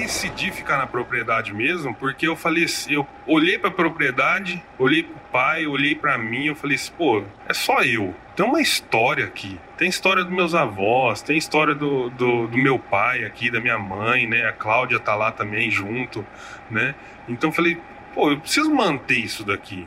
decidi ficar na propriedade mesmo, porque eu falei assim, eu olhei pra propriedade, olhei pro pai, olhei pra mim, eu falei assim, pô, é só eu. Tem uma história aqui. Tem história dos meus avós, tem história do, do, do meu pai aqui, da minha mãe, né? A Cláudia tá lá também junto, né? Então eu falei, pô, eu preciso manter isso daqui.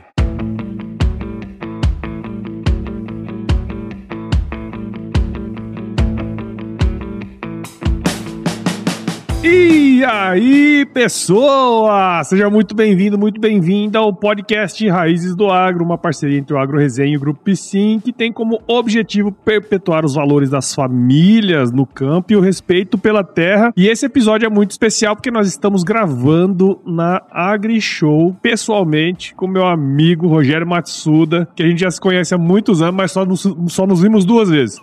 E aí, pessoa! Seja muito bem-vindo, muito bem-vinda ao podcast Raízes do Agro, uma parceria entre o Agro Resenha e o Grupo Piscin, que tem como objetivo perpetuar os valores das famílias no campo e o respeito pela terra. E esse episódio é muito especial porque nós estamos gravando na Agri Show, pessoalmente, com meu amigo Rogério Matsuda, que a gente já se conhece há muitos anos, mas só nos, só nos vimos duas vezes.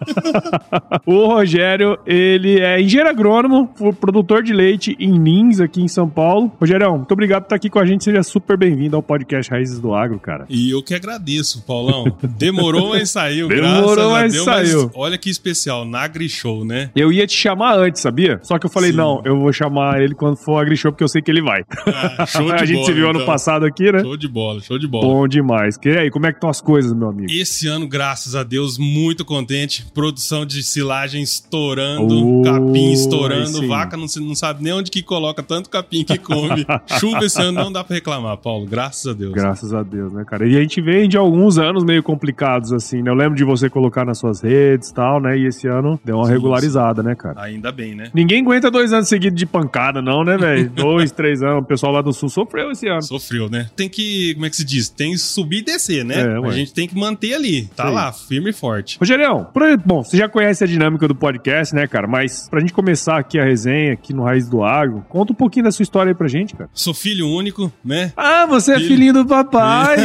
o Rogério, ele é engenheiro agrônomo, produtor de leite em Lins, aqui em São Paulo. Rogério, muito obrigado por estar aqui com a gente. Seja super bem-vindo ao podcast Raízes do Agro, cara. E eu que agradeço, Paulão. Demorou, mas saiu. Demorou, mas Deus, saiu. Mas olha que especial, na AgriShow, né? Eu ia te chamar antes, sabia? Só que eu falei, Sim. não, eu vou chamar ele quando for AgriShow, porque eu sei que ele vai. Ah, show de a gente bola, se viu então. ano passado aqui, né? Show de bola, show de bola. Bom demais. E aí, como é que estão as coisas, meu amigo? Esse ano, graças a Deus, muito contente. Produção de silagem estourando, oh, capim estourando, vaca não, não sabe nem onde que coloca tanto capim que come. Chuva esse ano não dá pra reclamar, Paulo. Graças a Deus. Graças a Deus, né, cara? E a gente vem de alguns anos meio complicados, assim, né? Eu lembro de você colocar nas suas redes e tal, né? E esse ano deu uma sim, regularizada, né, cara? Ainda bem, né? Ninguém aguenta dois anos seguidos de pancada, não, né, velho? dois, três anos. O pessoal lá do Sul sofreu esse ano. Sofreu, né? Tem que, como é que se diz? Tem que subir e descer, né? É, a gente tem que manter ali. Tá sim. lá, firme e forte. Rogerião, bom, você já conhece a dinâmica do podcast, né, cara? Mas pra gente começar aqui a resenha, aqui no Raiz do Conta um pouquinho da sua história aí pra gente, cara. Sou filho único, né? Ah, você filho. é filhinho do papai!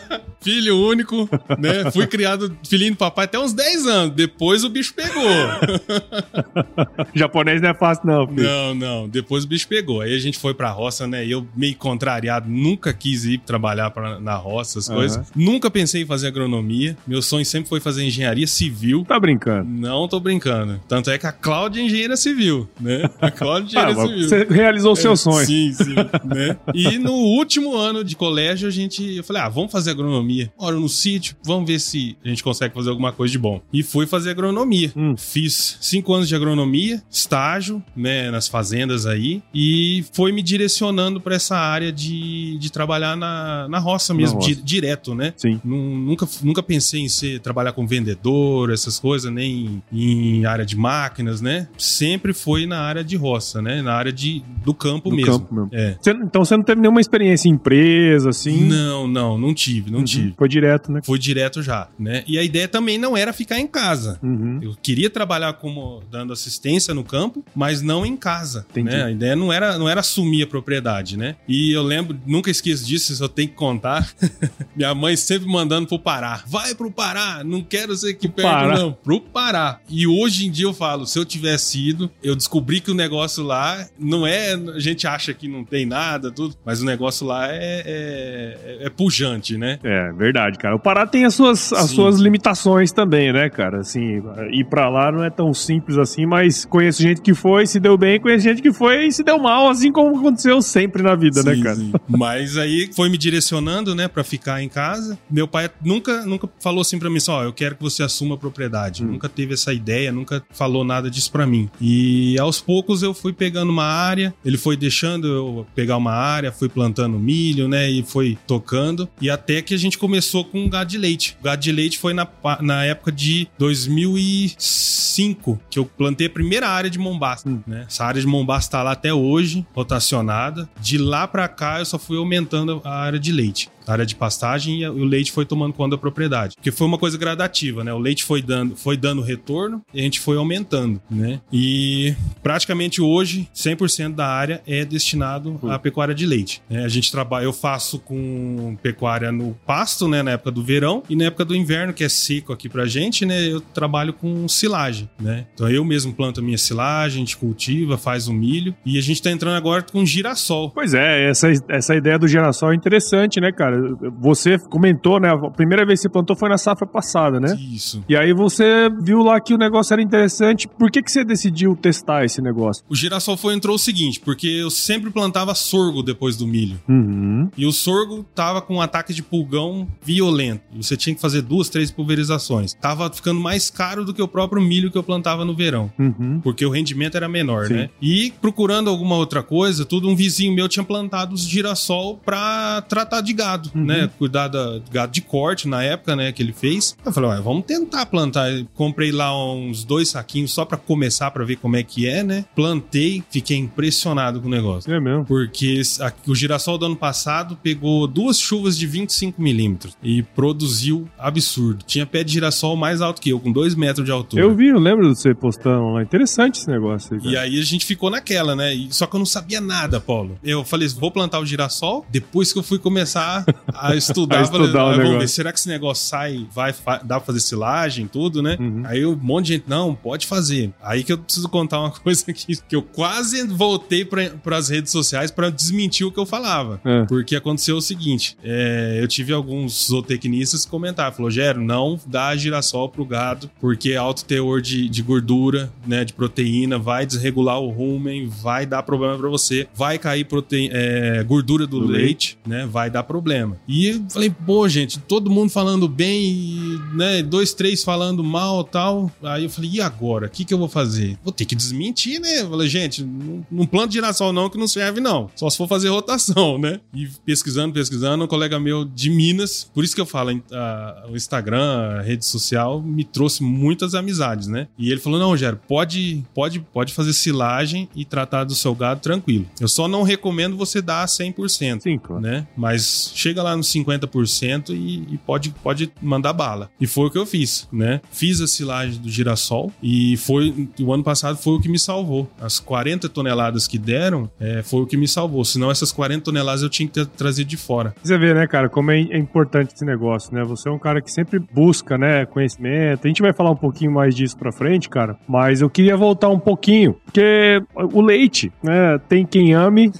filho único, né? Fui criado filhinho do papai até uns 10 anos. Depois o bicho pegou. Japonês não é fácil, não, filho. Não, não. Depois o bicho pegou. Aí a gente foi pra roça, né? E eu, meio contrariado, nunca quis ir trabalhar pra, na roça, as uhum. coisas. Nunca pensei em fazer agronomia. Meu sonho sempre foi fazer engenharia civil. Tá brincando? Não tô brincando. Tanto é que a Cláudia é engenheira civil, né? A Cláudia é engenheira ah, civil. Você realizou o seu é, sonho. Sim, sim. né? E no último ano de colégio, a gente. Eu falei, ah, vamos fazer agronomia. Ora, no sítio, vamos ver se a gente consegue fazer alguma coisa de bom. E fui fazer agronomia. Hum. Fiz cinco anos de agronomia, estágio, né, nas fazendas aí, e foi me direcionando para essa área de, de trabalhar na, na roça mesmo, na roça. Di, direto, né? Sim. Nunca, nunca pensei em ser, trabalhar com vendedor, essas coisas, nem em área de máquinas, né? Sempre foi na área de roça, né? Na área de, do campo do mesmo. Campo mesmo. É. Você, então você não teve nenhuma experiência em empresa, assim? Não, não, não tive, não uhum. tive. Foi direto, né? Foi direto já, né? E a ideia também não era ficar em casa. Uhum. Eu queria trabalhar como dando assistência no campo, mas não em casa, Entendi. né? A ideia não era, não era assumir a propriedade, né? E eu lembro, nunca esqueço disso, só tenho que contar. Minha mãe sempre mandando pro Pará. Vai pro Pará, não quero ser aqui perto, Pará. não. Pro Pará. E hoje em dia eu falo, se eu tivesse ido, eu descobri que o negócio lá não é. A gente acha que não tem nada, tudo, mas o negócio lá é, é, é pujante, né? É, verdade, cara. O Pará tem as suas, as suas limitações também, né, cara? Assim, ir pra lá não é tão simples assim, mas conheço gente que foi, se deu bem, conheço gente que foi e se deu mal, assim como aconteceu sempre na vida, né, sim, né, cara? Sim. Mas aí foi me direcionando, né, pra ficar em casa. Meu pai nunca, nunca falou assim pra mim, só, eu quero que você assuma a propriedade. Hum. Nunca teve essa ideia, nunca falou nada disso pra mim. E aos poucos eu fui pegando uma área, ele foi deixando eu pegar uma área, fui plantando milho, né, e foi tocando. E até que a gente começou com gado de leite. O gado de leite foi na, na época de 2005 que eu plantei a primeira área de Mombasa, hum. né? Essa área de Mombasa tá lá até hoje, rotacionada. De lá para cá eu só fui aumentando a área de leite área de pastagem e o leite foi tomando conta da propriedade. Porque foi uma coisa gradativa, né? O leite foi dando, foi dando retorno e a gente foi aumentando, né? E praticamente hoje, 100% da área é destinado à pecuária de leite. Né? A gente trabalha, eu faço com pecuária no pasto, né? Na época do verão e na época do inverno, que é seco aqui pra gente, né? Eu trabalho com silagem, né? Então eu mesmo planto a minha silagem, a gente cultiva, faz o milho e a gente tá entrando agora com girassol. Pois é, essa, essa ideia do girassol é interessante, né, cara? Você comentou, né? A primeira vez que você plantou foi na safra passada, né? Isso. E aí você viu lá que o negócio era interessante. Por que, que você decidiu testar esse negócio? O girassol foi entrou o seguinte, porque eu sempre plantava sorgo depois do milho. Uhum. E o sorgo tava com um ataque de pulgão violento. Você tinha que fazer duas, três pulverizações. Tava ficando mais caro do que o próprio milho que eu plantava no verão. Uhum. Porque o rendimento era menor, Sim. né? E procurando alguma outra coisa, tudo um vizinho meu tinha plantado os girassol pra tratar de gado, Uhum. né? Cuidar da gado de corte na época, né? Que ele fez. Eu falei, ué, vamos tentar plantar. Eu comprei lá uns dois saquinhos só pra começar pra ver como é que é, né? Plantei, fiquei impressionado com o negócio. É mesmo. Porque a- o girassol do ano passado pegou duas chuvas de 25 milímetros e produziu absurdo. Tinha pé de girassol mais alto que eu, com dois metros de altura. Eu vi, eu lembro de você postando lá. Interessante esse negócio aí. E aí a gente ficou naquela, né? E- só que eu não sabia nada, Paulo. Eu falei, vou plantar o girassol. Depois que eu fui começar a estudar, A estudar "Ah, vamos negócio." ver, será que esse negócio sai, vai, dá pra fazer silagem, tudo, né? Uhum. Aí um monte de gente, não, pode fazer. Aí que eu preciso contar uma coisa aqui, que eu quase voltei para as redes sociais pra desmentir o que eu falava. É. Porque aconteceu o seguinte: é, eu tive alguns zootecnistas que comentaram, falou, Gero, não dá girassol pro gado, porque alto teor de, de gordura, né, de proteína, vai desregular o rumen, vai dar problema pra você, vai cair é, gordura do, Do leite, né, vai dar problema. E eu falei, pô, gente, todo mundo falando bem, e, né, dois, três falando mal tal. Aí eu falei, e agora? O que que eu vou fazer? Vou ter que desmentir, né? Eu falei, gente, não, não planta girassol não, que não serve não. Só se for fazer rotação, né? E pesquisando, pesquisando, um colega meu de Minas, por isso que eu falo, a- o Instagram, a rede social, me trouxe muitas amizades, né? E ele falou, não, Rogério, pode, pode, pode fazer silagem e tratar do seu gado tranquilo. Eu só não recomendo você dar 100% Sim, claro. né? Mas chega lá nos 50% e, e pode, pode mandar bala. E foi o que eu fiz, né? Fiz a silagem do girassol e foi o ano passado foi o que me salvou. As 40 toneladas que deram é, foi o que me salvou. Senão essas 40 toneladas eu tinha que ter trazido de fora. Você vê, né, cara, como é é importante esse negócio, né? Você é um cara que sempre busca, né, conhecimento. A gente vai falar um pouquinho mais disso pra frente, cara. Mas eu queria voltar um pouquinho, porque o leite, né, tem quem ame,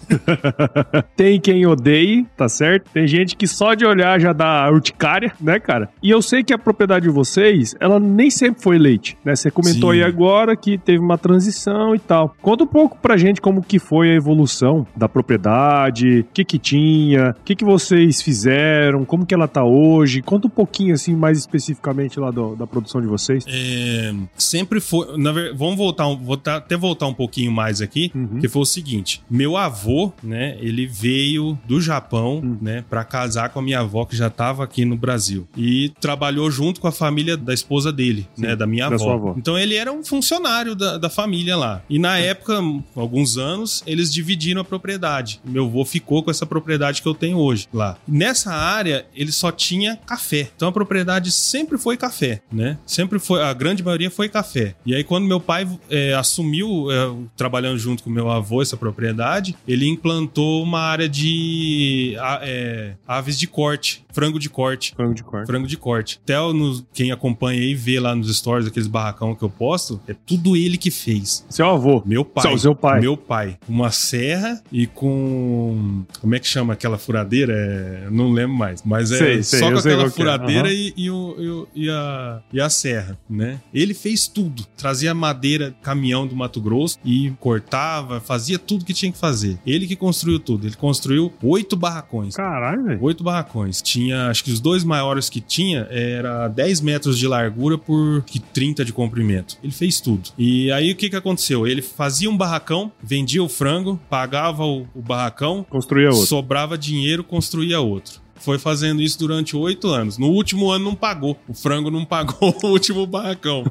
tem quem odeie, tá certo? Tem gente que só de olhar já dá urticária, né, cara? E eu sei que a propriedade de vocês, ela nem sempre foi leite, né? Você comentou Sim. aí agora que teve uma transição e tal. Conta um pouco pra gente como que foi a evolução da propriedade, o que que tinha, o que que vocês fizeram, como que ela tá hoje. Conta um pouquinho, assim, mais especificamente lá do- da produção de vocês. É, sempre foi. Na ver- vamos voltar, vou tá- até voltar um pouquinho mais aqui, Uhum. que foi o seguinte: meu avô, né, ele veio do Japão, Hum. né, para casar com a minha avó que já estava aqui no Brasil e trabalhou junto com a família da esposa dele, né, da minha da avó. avó. Então ele era um funcionário da, da família lá. E na época, alguns anos, eles dividiram a propriedade. Meu avô ficou com essa propriedade que eu tenho hoje lá. Nessa área, ele só tinha café. Então a propriedade sempre foi café, né? Sempre foi, a grande maioria foi café. E aí quando meu pai é, assumiu, é, trabalhando junto com meu avô essa propriedade, ele implantou uma área de é, aves de corte, frango de corte. Frango de corte. Frango de corte. Até no- quem acompanha aí vê lá nos stories aqueles barracão que eu posto, é tudo ele que fez. Seu avô. Meu pai. Seu- seu pai. Meu pai. Uma serra e com. Como é que chama aquela furadeira? É, não lembro mais. Mas é Sei, sei, só com aquela é. furadeira Aham. e, e e o- e a, e a serra, né? Ele fez tudo. Trazia madeira, caminhão do Mato Grosso e cortava, fazia tudo que tinha que fazer. Ele que construiu tudo. Ele construiu oito barracões. Caralho, velho. Oito barracões. Tinha, acho que os dois maiores que tinha era 10 metros de largura por que 30 de comprimento. Ele fez tudo. E aí o que que aconteceu? Ele fazia um barracão, vendia o frango, pagava o, o barracão, Construía outro. sobrava dinheiro, construía outro. Foi fazendo isso durante oito anos. No último ano não pagou. O frango não pagou o último barracão.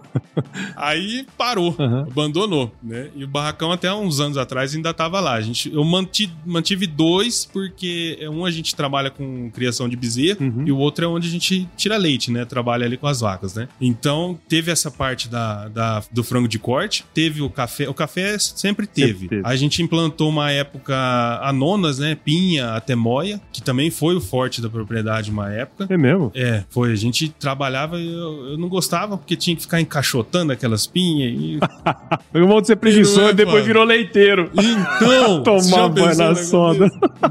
Aí parou, Aham. abandonou, né? E o barracão até uns anos atrás ainda tava lá. A gente, eu manti, mantive dois porque um a gente trabalha com criação de bezerro Uhum. e o outro é onde a gente tira leite, né? Trabalha ali com as vacas, né? Então teve essa parte da, da- do frango de corte, teve o café. O café sempre teve. teve. A gente implantou uma época anonas, né? Pinha, até moia, que também foi o forte parte da propriedade uma época. É mesmo? É, foi. A gente trabalhava e eu, eu não gostava porque tinha que ficar encaixotando aquelas pinhas. E... Eu vou ser preguiçoso Não é, e depois virou leiteiro. Então, Tomar banho na desse?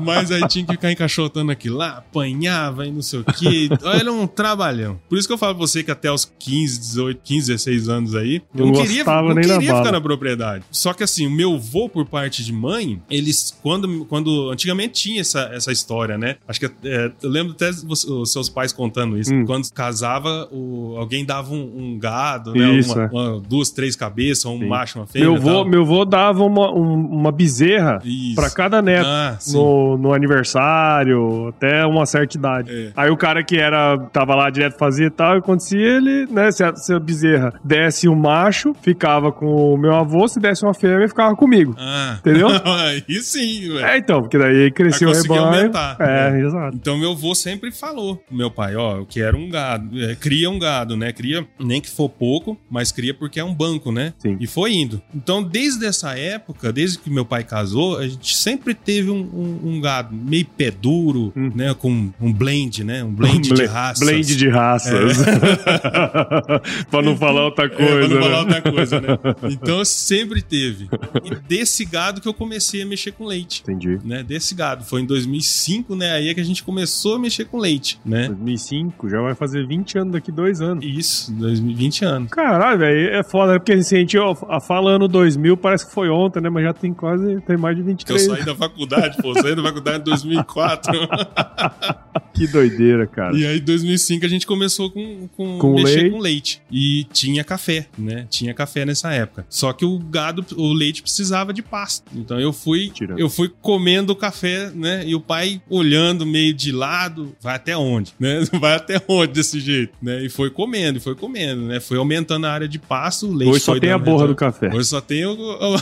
Mas aí tinha que ficar encaixotando aquilo lá, apanhava e não sei o quê. Era um trabalhão. Por isso que eu falo pra você que até os 15, 18, 15, 16 anos aí, eu Não não queria, não queria bala. ficar na propriedade. Só que assim, o meu avô, por parte de mãe, eles, quando, quando antigamente tinha essa, essa história, né? Acho que é, eu lembro até os seus pais contando isso. Hum. Quando casava, o, alguém dava um, um gado, né? Isso, Uma- é. uma- duas, três cabeças, um Sim. macho, uma fêmea. Meu vô, meu vô dava uma, um- uma bezerra pra cada neto. Ah, no, no aniversário, até uma certa idade. É. Aí o cara que era tava lá direto fazia e tal, e acontecia ele, né, se a, se a bezerra desse um macho, ficava com o meu avô, se desse uma fêmea, ficava comigo. Ah. Entendeu? Aí sim, velho. É, então, porque daí cresceu o rebanho. aumentar. É, É. exato. Então meu avô sempre falou, meu pai, ó, eu quero um gado, é, cria um gado, né? Cria, nem que for pouco, mas cria porque é um banco, né? Sim. E foi indo. Então, desde essa época, desde que meu pai casou, a gente sempre teve um, um- um gado meio pé duro, Hum. né? Com um blend, né? Um blend de Blend- raças. Blend de raças. pra não falar outra coisa. É, pra não né? falar outra coisa, né? Então sempre teve. E desse gado que eu comecei a mexer com leite. Entendi. Né, desse gado. Foi em 2005, né? Aí é que a gente começou a mexer com leite, né? 2005, já vai fazer 20 anos daqui dois anos. Isso, 2020 anos. Caralho, velho, é foda, né? porque assim, a gente ó, fala ano 2000, parece que foi ontem, né? Mas já tem quase, tem mais de Que eu 23. saí da faculdade, pô, saí da faculdade em 2004. Que doideira, cara. e aí, em 2005, a gente começou com, com, Com mexer leite. com leite. E tinha café, né? Tinha café nessa época. Só que o gado, o leite precisava de pasto. Então eu fui, Tirando. eu fui comendo o café, né? E o pai olhando meio de lado, vai até onde, né? Vai até onde desse jeito, né? E foi comendo, e foi comendo, né? Foi aumentando a área de pasto, o leite Hoje só tem a borra retorno. do café. Hoje só tem o, o-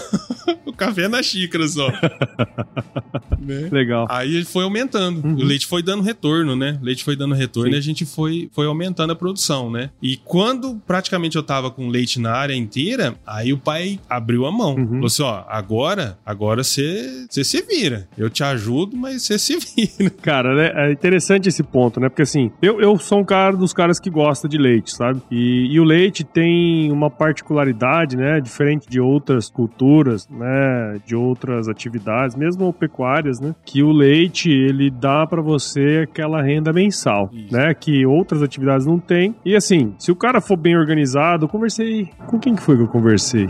o café na xícara só. né? Legal. Aí ele foi aumentando. Uhum. O leite foi dando retorno, né? O leite foi dando retorno Sim. e a gente foi, foi aumentando a produção, né? E quando praticamente eu tava com leite na área inteira, aí o pai abriu a mão. Uhum. Falou assim: ó, agora, agora você se vira. Eu te ajudo, mas você se vira. Cara, né, é interessante esse ponto, né? Porque assim, eu, eu sou um cara dos caras que gosta de leite, sabe? E, e o leite tem uma particularidade, né? Diferente de outras culturas, né? De outras atividades, mesmo pecuárias, né? Que o leite, ele dá pra você aquela renda mensal, Isso. né? Que outras atividades não tem. E assim, se o cara for bem organizado, eu conversei... Com quem que foi que eu conversei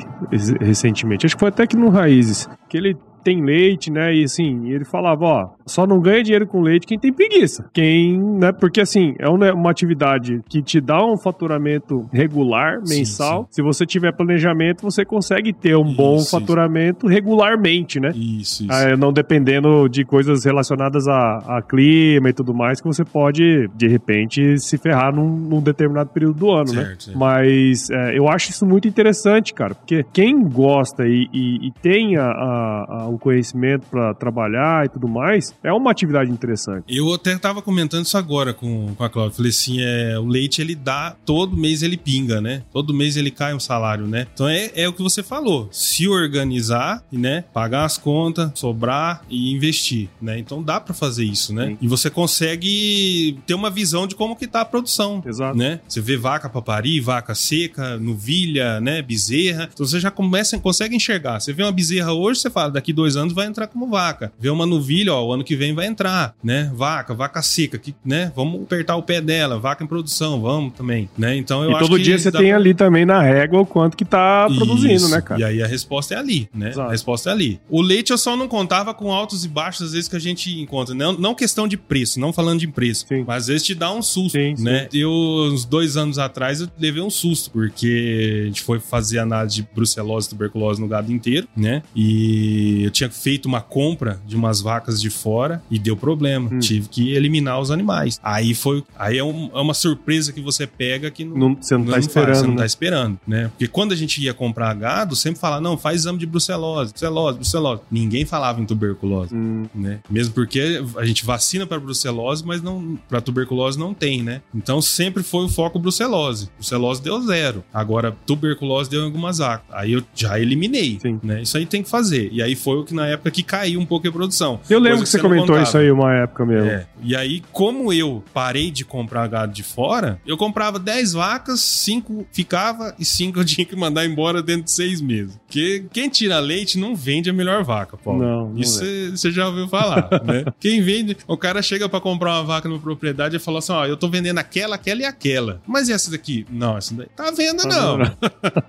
recentemente? Acho que foi até que no Raízes. Que ele tem leite, né? E assim, ele falava, ó, só não ganha dinheiro com leite quem tem preguiça. Quem, né? Porque assim, é uma, atividade que te dá um faturamento regular, Sim, mensal. Se você tiver planejamento, você consegue ter um bom Isso, faturamento regularmente, né? Isso, isso. Ah, não dependendo de coisas relacionadas a, a clima e tudo mais, que você pode, de repente, se ferrar num, num determinado período do ano, né? Certo, certo. Mas é, eu acho isso muito interessante, cara, porque quem gosta e, e- e tem a- a- a- o conhecimento pra trabalhar e tudo mais, é uma atividade interessante. Eu até tava comentando isso agora com, com a Cláudia. Falei assim: é, o leite ele dá, todo mês ele pinga, né? Todo mês ele cai um salário, né? Então é, é o que você falou: se organizar, né? Pagar as contas, sobrar e investir, né? Então dá pra fazer isso, né? Sim. E você consegue ter uma visão de como que tá a produção. Exato. Né? Você vê vaca pra parir, vaca seca, novilha, né? Bezerra. Então você já começa, consegue enxergar. Você vê uma bezerra hoje, você fala, daqui dois anos vai entrar como vaca. Vê uma novilha, ó, o ano que vem vai entrar, né? Vaca, vaca seca, que, né? Vamos apertar o pé dela, vaca em produção, vamos também, né? Então eu e acho todo dia você dá tem ali também na régua o quanto que tá produzindo, isso. né, cara? E aí a resposta é ali, né? Exato. A resposta é ali. O leite eu só não contava com altos e baixos às vezes que a gente encontra. Não, não questão de preço, não falando de preço. Sim. Mas às vezes te dá um susto, Sim, sim. né? Eu, uns dois anos atrás, eu levei um susto, porque a gente foi fazer análise de brucelose e tuberculose no gado inteiro, né? E tinha feito uma compra de umas vacas de fora e deu problema. Hum. Tive que eliminar os animais. Aí foi. Aí é, um- é uma surpresa que você pega que não, Não, você não, tá faz, esperando, você não né? tá esperando, né? Porque quando a gente ia comprar gado, sempre falava, não, faz exame de brucelose, brucelose, brucelose. Ninguém falava em tuberculose, Hum, né? Mesmo porque a gente vacina para brucelose, mas não para tuberculose não tem, né? Então sempre foi o foco brucelose. Brucelose deu zero. Agora tuberculose deu em algumas vacas. Aí eu já eliminei, Sim. né? Isso aí tem que fazer. E aí foi que na época que caiu um pouco a produção. Eu lembro Coisa que você não comentou isso aí uma época mesmo. É. E aí, como eu parei de comprar gado de fora, eu comprava 10 vacas, 5 ficava e 5 eu tinha que mandar embora dentro de 6 meses. Porque quem tira leite não vende a melhor vaca, Paulo. Não, não Isso é. você já ouviu falar, né? Quem vende, o cara chega pra comprar uma vaca numa propriedade e fala assim: ó, eu tô vendendo aquela, aquela e aquela. Mas e essa daqui? Não, essa daí tá à venda, Tá não. vendo?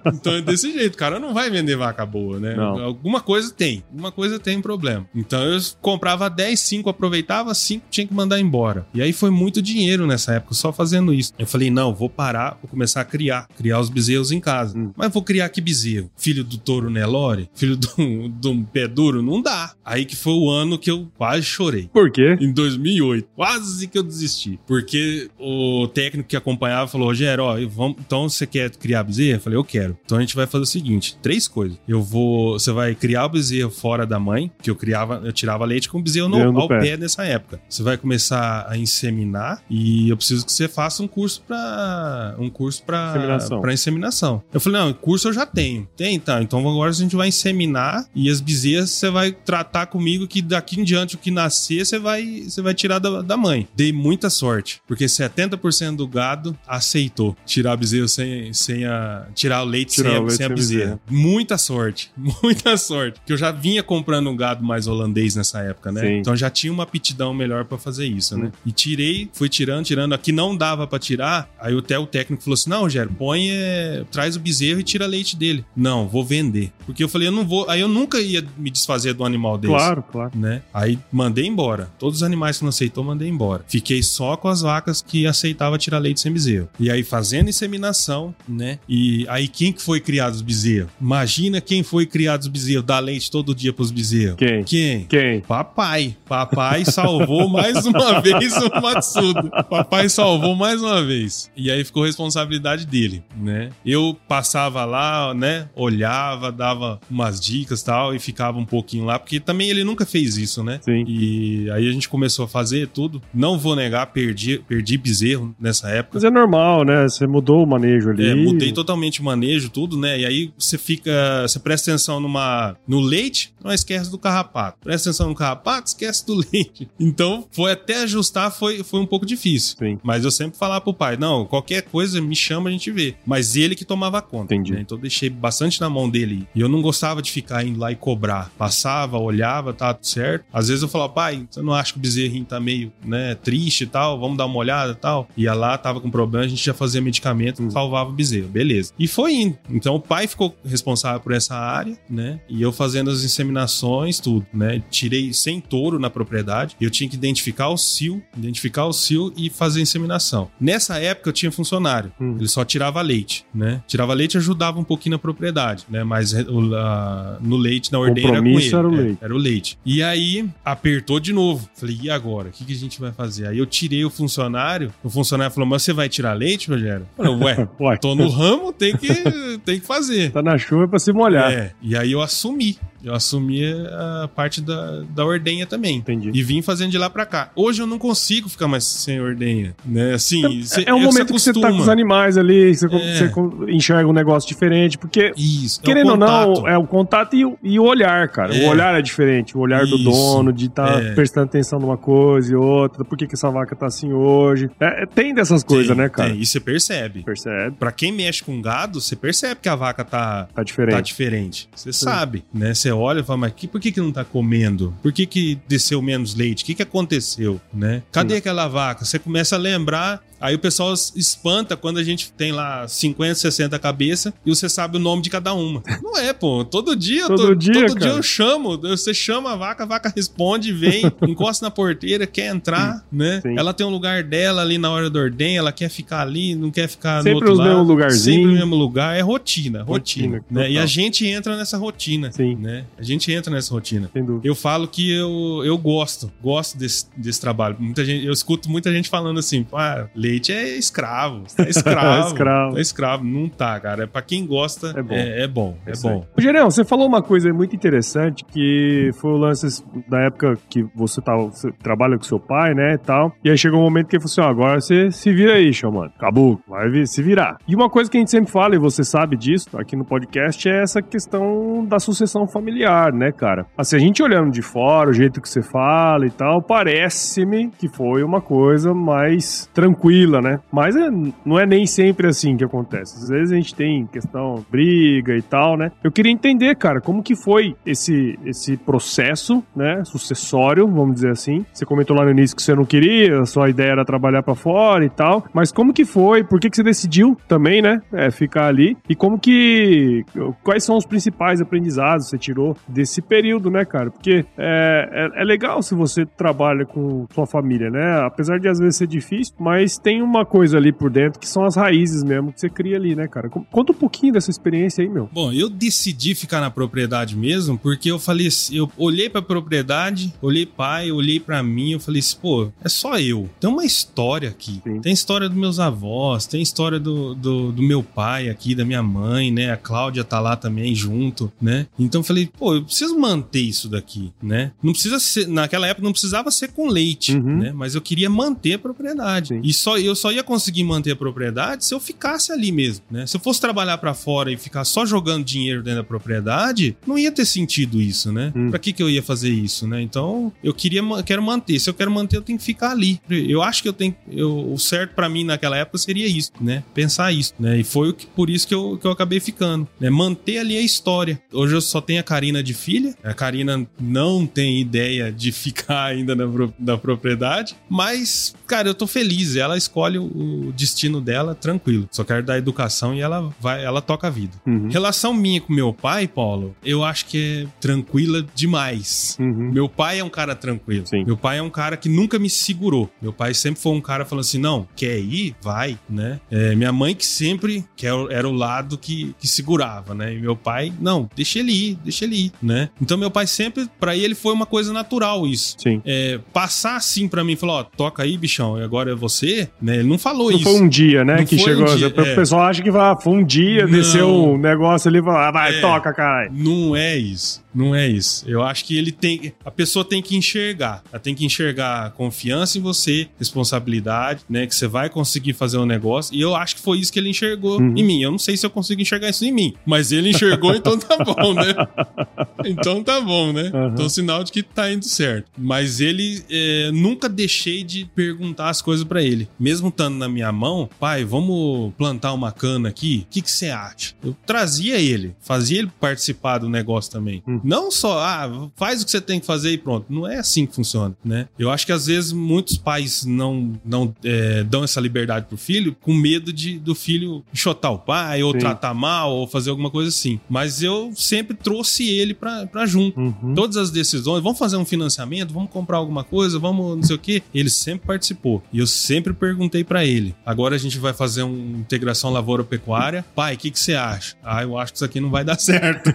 então é desse jeito, o cara não vai vender vaca boa, né? Não. Alguma coisa tem, alguma coisa tem problema. Então eu comprava 10, 5 aproveitava, 5 tinha que mandar embora. E aí foi muito dinheiro nessa época, só fazendo isso. Eu falei, não, vou parar, vou começar a criar, criar os bezerros em casa. Hum. Mas vou criar que bezerro? Filho do touro Nelore? Filho do, do pé duro? Não dá. Aí que foi o ano que eu quase chorei. Por quê? Em 2008, quase que eu desisti. Porque o técnico que acompanhava falou: Rogério, ó, vamos- então você quer criar bezerro? Eu falei: eu quero. Então a gente vai fazer o seguinte: três coisas. Eu vou. Você vai criar o bezerro fora da mãe, que eu criava, eu tirava leite com bezerro no, ao pé. pé. nessa época. Você vai começar a inseminar e eu preciso que você faça um curso pra. um curso pra Inseminação. pra inseminação. Eu falei: não, curso eu já tenho. Tem, tá. Então agora a gente vai inseminar e as bezerras você vai tratar comigo que daqui em diante o que nascer você vai, você vai tirar da, da mãe. Dei muita sorte, porque 70% do gado aceitou tirar bezerro sem, sem a. tirar o leite Tirar sem, o a, leite sem a sem bezerra. Muita sorte, muita sorte. Porque eu já vinha comprando um gado mais holandês nessa época, né? Sim. Então já tinha uma aptidão melhor pra fazer isso, né? Hum. E tirei, fui tirando, tirando. Aqui não dava pra tirar. Aí até o técnico falou assim: não, Rogério, põe, é, traz o bezerro e tira leite dele. Não, vou vender. Porque eu falei, eu não vou. Aí eu nunca ia me desfazer do animal desse Claro, claro. né? Aí mandei embora. Todos os animais que não aceitou, mandei embora. Fiquei só com as vacas que aceitava tirar leite sem bezerro. E aí fazendo inseminação, né? E aí quem que foi criado os bezerros? Imagina quem foi criado os bezerros, dar leite todo dia pros bezerros. Quem? Quem? Quem? Papai. Papai salvou mais uma vez o Matsudo. Papai salvou mais uma vez. E aí ficou responsabilidade dele, né? Eu passava lá, né? Olhava, dava umas dicas e tal, e ficava um pouquinho lá, porque também ele nunca fez isso, né? Sim. E aí a gente começou a fazer tudo. Não vou negar, perdi, perdi bezerro nessa época. Mas é normal, né? Você mudou o manejo ali. É, mudei totalmente o manejo, tudo, né? E aí você fica. Você presta atenção numa, no leite, não esquece do carrapato. Presta atenção no carrapato, esquece do leite. Então, foi até ajustar, foi, foi um pouco difícil. Sim. Mas eu sempre falava pro pai: não, qualquer coisa me chama, a gente vê. Mas ele que tomava conta. Entendi. né? Então eu deixei bastante na mão dele. E eu não gostava de ficar indo lá e cobrar. Passava, olhava, tá tudo certo. Às vezes eu falava, pai, você não acha que o bezerrinho tá meio, né, triste e tal? Vamos dar uma olhada e tal. Ia lá, tava com problema, a gente já fazia medicamento, Hum. salvava o bezerro. Beleza. E foi indo. Então o pai ficou responsável por essa área, né? E eu fazendo as inseminações, tudo, né? Tirei sem touro na propriedade. Eu tinha que identificar o cio, identificar o cio e fazer a inseminação. Nessa época eu tinha funcionário. Hum. Ele só tirava leite, né? Tirava leite e ajudava um pouquinho na propriedade, né? Mas o- a- no leite, na ordenha era com ele. era o É, leite. Era o leite. E aí apertou de novo. Falei, e agora? O que, que a gente vai fazer? Aí eu tirei o funcionário. O funcionário falou, mas você vai tirar leite, Rogério? Eu falei, ué, Ué, tô no ramo, tem que, tem que fazer. tá na chuva pra se molhar. É, e aí eu assumi. Eu assumi a parte da, da ordenha também. Entendi. E vim fazendo de lá pra cá. Hoje eu não consigo ficar mais sem ordenha, né? Assim, cê- É um momento que você tá com os animais ali, você, É. enxerga um negócio diferente, porque Isso. é Querendo ou não, é o contato e o, e o olhar, cara. É. O olhar é diferente. O olhar do Isso. dono, de estar É. prestando atenção numa coisa e outra. Por que, que essa vaca tá assim hoje? É, é, tem dessas coisas, Tem, né, cara? tem, E você percebe. Percebe? Pra quem mexe com gado, você percebe que a vaca tá, Tá diferente. tá diferente. Você sabe, né? Você olha fala, mas que, por que, que não tá comendo? Por que, que desceu menos leite? O que, que aconteceu, né? Cadê aquela vaca? Você começa a lembrar. Aí o pessoal espanta quando a gente tem lá 50, 60 cabeças e você sabe o nome de cada uma. Não é, pô. Todo dia, eu tô- Todo dia, todo dia eu chamo. Você chama a vaca, a vaca responde, vem, encosta na porteira, quer entrar, né? Sim. Ela tem um lugar dela ali na hora da ordenha, ela quer ficar ali, não quer ficar Sempre no outro lado. mesmos lugarzinho. Sempre no mesmo lugar. É rotina, rotina. Rotina, né? E a gente entra nessa rotina. Sim. Né? A gente entra nessa rotina. Sem dúvida. Eu falo que eu, eu gosto, gosto desse, desse trabalho. Muita gente, eu escuto muita gente falando assim, ah, leite leite é escravo. Tá escravo. Escravo. Tá escravo. Não tá, cara. Pra quem gosta, É bom. é, é bom. É, aí. bom. Gerão, você falou uma coisa muito interessante que foi o lance da época que você, tava, você trabalha com seu pai, né, e tal. E aí chegou um momento que ele falou assim, ó, agora você se vira aí, xamã. Acabou, vai vir- se virar. E uma coisa que a gente sempre fala, e você sabe disso aqui no podcast, é essa questão da sucessão familiar, né, cara? Assim, a gente olhando de fora, o jeito que você fala e tal, parece-me que foi uma coisa mais tranquila, né? Mas é- não é nem sempre assim que acontece. Às vezes a gente tem questão, briga e tal, né? Eu queria entender, cara, como que foi esse, esse processo, né? Sucessório, vamos dizer assim. Você comentou lá no início que você não queria, sua ideia era trabalhar pra fora e tal. Mas como que foi? Por que, que você decidiu também, né? É, ficar ali. E como que. Quais são os principais aprendizados que você tirou desse período, né, cara? Porque é, é, é legal se você trabalha com sua família, né? Apesar de às vezes ser difícil, mas tem uma coisa ali por dentro que são as raízes mesmo que você cria ali, né, cara? Conta um pouquinho dessa experiência aí, meu. Bom, eu decidi ficar na propriedade mesmo porque eu falei assim, eu olhei pra propriedade, olhei pai, olhei pra mim, eu falei assim, pô, é só eu. Tem uma história aqui. Sim. Tem história dos meus avós, tem história do, do, do meu pai aqui, da minha mãe, né? A Cláudia tá lá também junto, né? Então eu falei, pô, eu preciso manter isso daqui, né? Não precisa ser, naquela época não precisava ser com leite, Uhum. né? Mas eu queria manter a propriedade. Sim. E só eu só ia conseguir manter a propriedade se eu ficasse ali mesmo, né? Se eu fosse trabalhar pra fora e ficar só jogando dinheiro dentro da propriedade, não ia ter sentido isso, né? Hum. Pra que que eu ia fazer isso, né? Então, eu queria quero manter. Se eu quero manter, eu tenho que ficar ali. Eu acho que eu tenho eu, o certo pra mim naquela época seria isso, né? Pensar isso, né? E foi o que, por isso que eu, que eu acabei ficando, né? Manter ali a história. Hoje eu só tenho a Karina de filha. A Karina não tem ideia de ficar ainda na, na propriedade, mas, cara, eu tô feliz. Ela escolhe o, destino dela tranquilo. Só quero dar educação e ela vai, ela toca a vida. Uhum. Relação minha com meu pai, Paulo, eu acho que é tranquila demais. Uhum. Meu pai é um cara tranquilo. Sim. Meu pai é um cara que nunca me segurou. Meu pai sempre foi um cara falando assim: não, quer ir? Vai, né? É, minha mãe que sempre que era o- lado que, que segurava, né? E meu pai, não, deixa ele ir, deixa ele ir, né? Então meu pai sempre, pra ele foi uma coisa natural isso. Sim. É, passar assim pra mim e falar: ó, toca aí, bichão, e agora é você, né? Ele não falou Não isso. foi um dia, né? Não que chegou. um dia, o é. pessoal acha que vai, foi um dia, Não. desceu um negócio ali e falou: ah, vai, É. toca, caralho. Não é isso. Não é isso. Eu acho que ele tem. A pessoa tem que enxergar. Ela tem que enxergar confiança em você, responsabilidade, né? Que você vai conseguir fazer um negócio. E eu acho que foi isso que ele enxergou Uhum. em mim. Eu não sei se eu consigo enxergar isso em mim. Mas ele enxergou, então tá bom, né? Então tá bom, né? Uhum. Então sinal de que tá indo certo. Mas ele é, nunca deixei de perguntar as coisas pra ele. Mesmo estando na minha mão, pai, vamos plantar uma cana aqui? O que que você acha? Eu trazia ele, fazia ele participar do negócio também. Hum. Não só, ah, faz o que você tem que fazer e pronto. Não é assim que funciona, né? Eu acho que às vezes muitos pais não, não é, dão essa liberdade pro filho com medo de, do filho enxotar o pai, ou Sim. tratar mal, ou fazer alguma coisa assim. Mas eu sempre trouxe ele pra, pra junto. Uhum. Todas as decisões, vamos fazer um financiamento, vamos comprar alguma coisa, vamos não sei o quê. Ele sempre participou. E eu sempre perguntei pra ele. Agora a gente vai fazer uma integração lavoura-pecuária. Pai, o que, que você acha? Ah, eu acho que isso aqui não vai dar certo.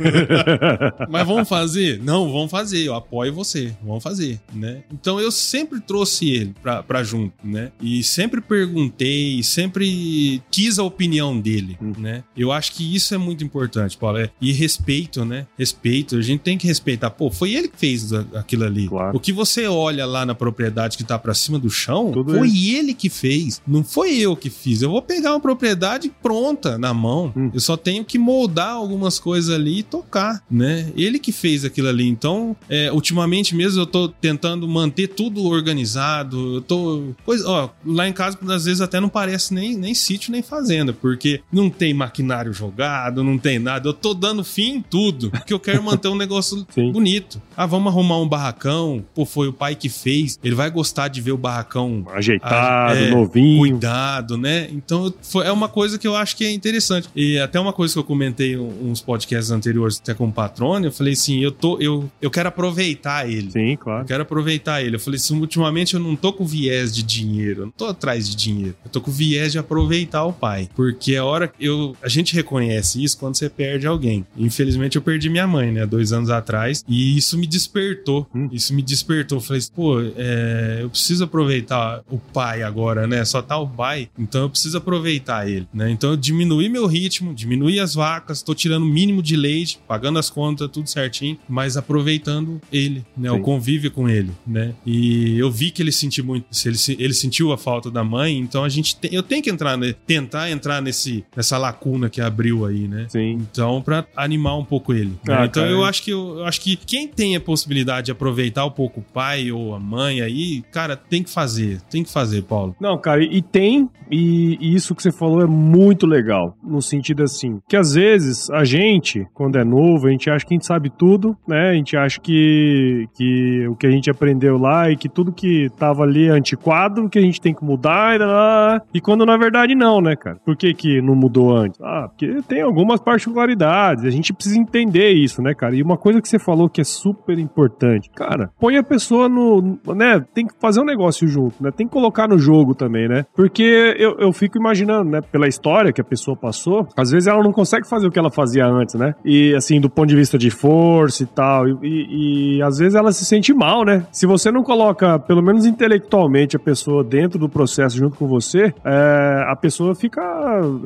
Mas vamos fazer? Não, vamos fazer. Eu apoio você. Vamos fazer, né? Então eu sempre trouxe ele pra, pra junto, né? E sempre perguntei, sempre quis a opinião dele, Uhum. né? Eu acho que isso é muito importante, Paulo. É, e respeito, né? Respeito. A gente tem que respeitar. Pô, foi ele que fez aquilo ali. Claro. O que você olha lá na propriedade que tá pra cima do chão, Tudo foi ele que fez. Não foi eu que fiz. Eu vou pegar uma propriedade pronta na mão. Hum. Eu só tenho que moldar algumas coisas ali e tocar, né? Ele que fez aquilo ali. Então, é, ultimamente mesmo eu tô tentando manter tudo organizado. Eu tô. Pois, ó, lá em casa, às vezes até não parece nem, nem sítio nem fazenda, porque não tem maquinário jogado, não tem nada. Eu tô dando fim em tudo, porque eu quero manter um negócio bonito. Ah, vamos arrumar um barracão. Pô, foi o pai que fez. Ele vai gostar de ver o barracão Ajeitado, é, novinho. cuidado, né? Então foi, é uma coisa que eu acho que é interessante. E até uma coisa que eu comentei uns podcasts anteriores até com o Patrônio, eu falei assim, eu tô, eu, eu quero aproveitar ele. Sim, claro. Eu quero aproveitar ele. Eu falei assim, ultimamente eu não tô com viés de dinheiro, eu não tô atrás de dinheiro. Eu tô com viés de aproveitar o pai. Porque a hora eu a gente reconhece isso quando você perde alguém. Infelizmente eu perdi minha mãe, né, dois anos atrás, e isso me despertou. Hum. Isso me despertou. Eu falei, pô, é, eu preciso aproveitar o pai agora, né? Só tá o pai, então eu preciso aproveitar ele, né? Então eu diminuí meu ritmo, diminuí as vacas, tô tirando o mínimo de leite, pagando as contas, tudo certinho, mas aproveitando ele, né? Sim. O convívio com ele, né? E eu vi que ele sentiu muito, ele, ele sentiu a falta da mãe, então a gente tem, eu tenho que entrar, né? tentar entrar nesse, nessa lacuna que abriu aí, né? Sim. Então, pra animar um pouco ele. Né? Ah, então eu acho que eu, eu, acho que quem tem a possibilidade de aproveitar um pouco o pai ou a mãe aí, cara, tem que fazer. Tem que fazer, Paulo. Não, cara, e tem, e, e isso que você falou é muito legal. No sentido assim, que às vezes a gente, quando é novo, a gente acha que a gente sabe tudo, né? A gente acha que, que o que a gente aprendeu lá e que tudo que tava ali é antiquado, que a gente tem que mudar, e, e quando na verdade não, né, cara? Por que que não mudou antes? Ah, porque tem algumas particularidades, a gente precisa entender isso, né, cara? E uma coisa que você falou que é super importante, cara, põe a pessoa no, né, tem que fazer um negócio junto, né? Tem que colocar no jogo também, né? Porque eu, eu fico imaginando, né, pela história que a pessoa passou, às vezes ela não consegue fazer o que ela fazia antes, né? E assim, do ponto de vista de força e tal, e, e, e às vezes ela se sente mal, né? Se você não coloca, pelo menos intelectualmente, a pessoa dentro do processo junto com você, é, a pessoa fica,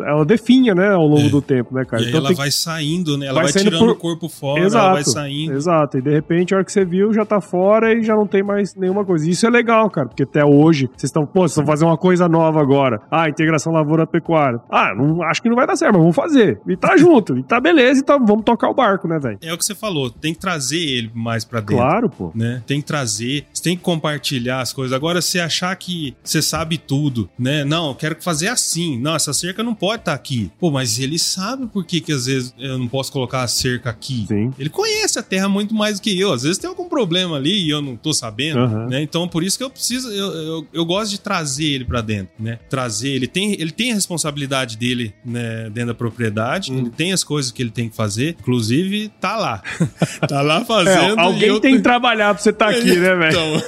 ela definha, né, ao longo é. do tempo, né, cara? E então ela vai saindo, né? Ela vai, vai tirando por... o corpo fora, exato, ela vai saindo. Exato, e de repente a hora que você viu já tá fora e já não tem mais nenhuma coisa. Isso é legal, cara, porque até hoje vocês estão, pô, vocês estão fazendo uma coisa nova agora. Ah, integração lavoura-pecuária. Ah, não, acho que não vai dar certo, mas vamos fazer. E tá junto, e tá beleza, então vamos tocar o barco, né, velho? É o que você falou, tem que trazer ele mais pra dentro. Claro, pô. Né? Tem que trazer, você tem que compartilhar as coisas. Agora, se achar que você sabe tudo, né? Não, eu quero fazer assim. Não, essa cerca não pode estar tá aqui. Pô, mas ele sabe por que, que às vezes eu não posso colocar a cerca aqui. Sim. Ele conhece a terra muito mais do que eu. Às vezes tem algum problema ali e eu não tô sabendo, uhum. né? Então, por isso que eu preciso, eu, eu, eu gosto de trazer ele para dentro, né? Trazer, ele tem, ele tem a responsabilidade dele, né, dentro da propriedade, hum. ele tem as coisas que ele tem que fazer, inclusive tá lá. tá lá fazendo. É, alguém tem que trabalhar pra você estar tá aqui, né, velho? Então.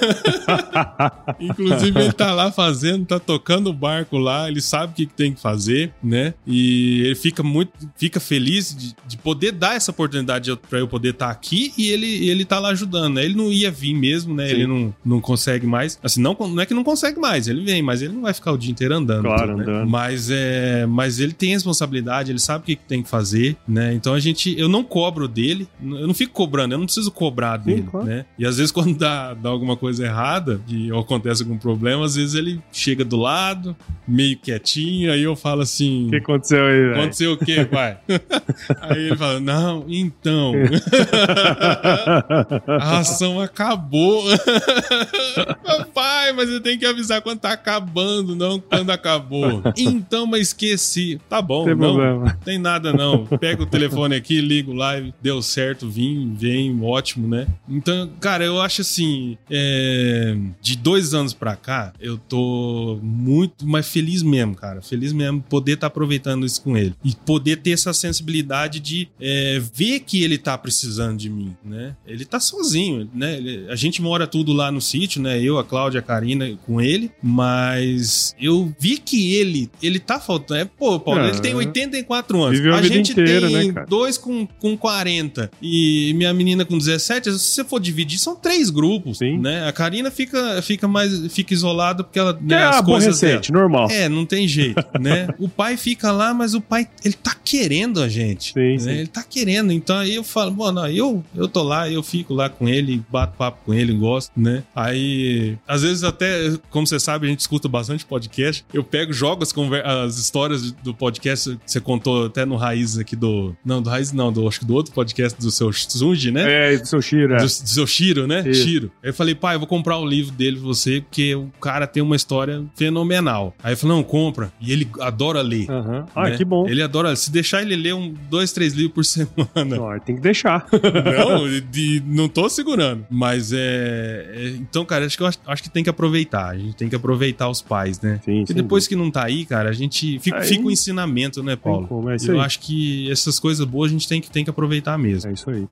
inclusive ele tá lá fazendo, tá tocando o barco lá, ele sabe o que, que tem que fazer, né? E ele fica muito, fica feliz de, de poder dar essa oportunidade para eu poder estar tá aqui e ele, ele tá lá ajudando, né? Ele não ia vir mesmo, né? Sim. Ele não, não consegue mais. Assim, não, não é que não consegue mais, ele vem, mas ele não vai ficar o dia inteiro andando. Claro, né? andando. Mas, é, mas ele tem responsabilidade, ele sabe o que, que tem que fazer, né? Então a gente, eu não cobro dele, eu não fico cobrando, eu não preciso cobrar dele, Sim, claro. né? E às vezes quando dá, dá alguma coisa errada, e acontece algum problema, às vezes ele chega do lado, meio quietinho, aí eu falo assim: O que aconteceu aí, velho? Aconteceu o quê, pai? aí ele fala: Não, então. a ação acabou. pai, mas você tem que avisar quando tá acabando, não quando acabou. Então, mas esqueci. Tá bom, tem não. Problema. Tem nada, não. Pega o telefone aqui, ligo lá, deu certo, vim, vem, ótimo, né? Então, cara, eu acho assim: é... de dois anos pra cá, eu tô muito mais feliz mesmo, cara. Feliz mesmo poder estar tá aproveitando isso com ele. E poder ter essa sensibilidade de é, ver que ele tá precisando de mim, né? Ele tá sozinho, né? Ele, a gente mora tudo lá no sítio, né? Eu, a Cláudia, a Karina com ele, mas eu vi que ele, ele tá faltando. É, pô, Paulo, é, ele tem 84 anos. Viveu a, a gente inteira, tem né, dois com, com 40 e minha menina com 17. Se você for dividir, são três grupos, Sim. né? A Karina fica, fica mais fica isolada porque ela né, é as coisas recente, normal. É, não tem jeito, né? o pai fica lá, mas o pai ele tá querendo a gente. Sim, né? sim. Ele tá querendo. Então aí eu falo, mano, eu eu tô lá, eu fico lá com ele, bato papo com ele, gosto, né? Aí às vezes até, como você sabe, a gente escuta bastante podcast. Eu pego, jogo as, as histórias do podcast que você contou até no Raiz aqui do. Não, do Raiz não, do, acho que do outro podcast do seu Sunji, né? É, do seu Shiro, é. Do, do seu Shiro, né? Isso. Shiro. Aí eu falei, pai, eu vou comprar o livro dele pra você, porque o cara tem uma história fenomenal. Aí eu falei, não, compra. E ele adora ler. Uhum. Ah, né? que bom. Ele adora. Se deixar ele ler um, dois, três livros por semana. Não, tem que deixar. não, de, não tô segurando. Mas é, é. Então, cara, acho que eu acho, acho, que tem que aproveitar. A gente tem que aproveitar os pais, né? Sim, Porque depois dúvida. que não tá aí, cara, a gente. Fica, aí, fica o ensinamento, né, Paulo? Como, é eu aí. acho que essas coisas boas a gente tem que, tem que aproveitar mesmo. É isso aí.